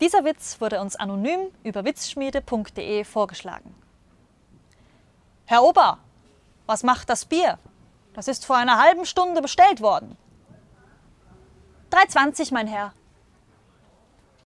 Dieser Witz wurde uns anonym über witzschmiede.de vorgeschlagen. Herr Ober, was macht das Bier? Das ist vor einer halben Stunde bestellt worden. 3,20, mein Herr.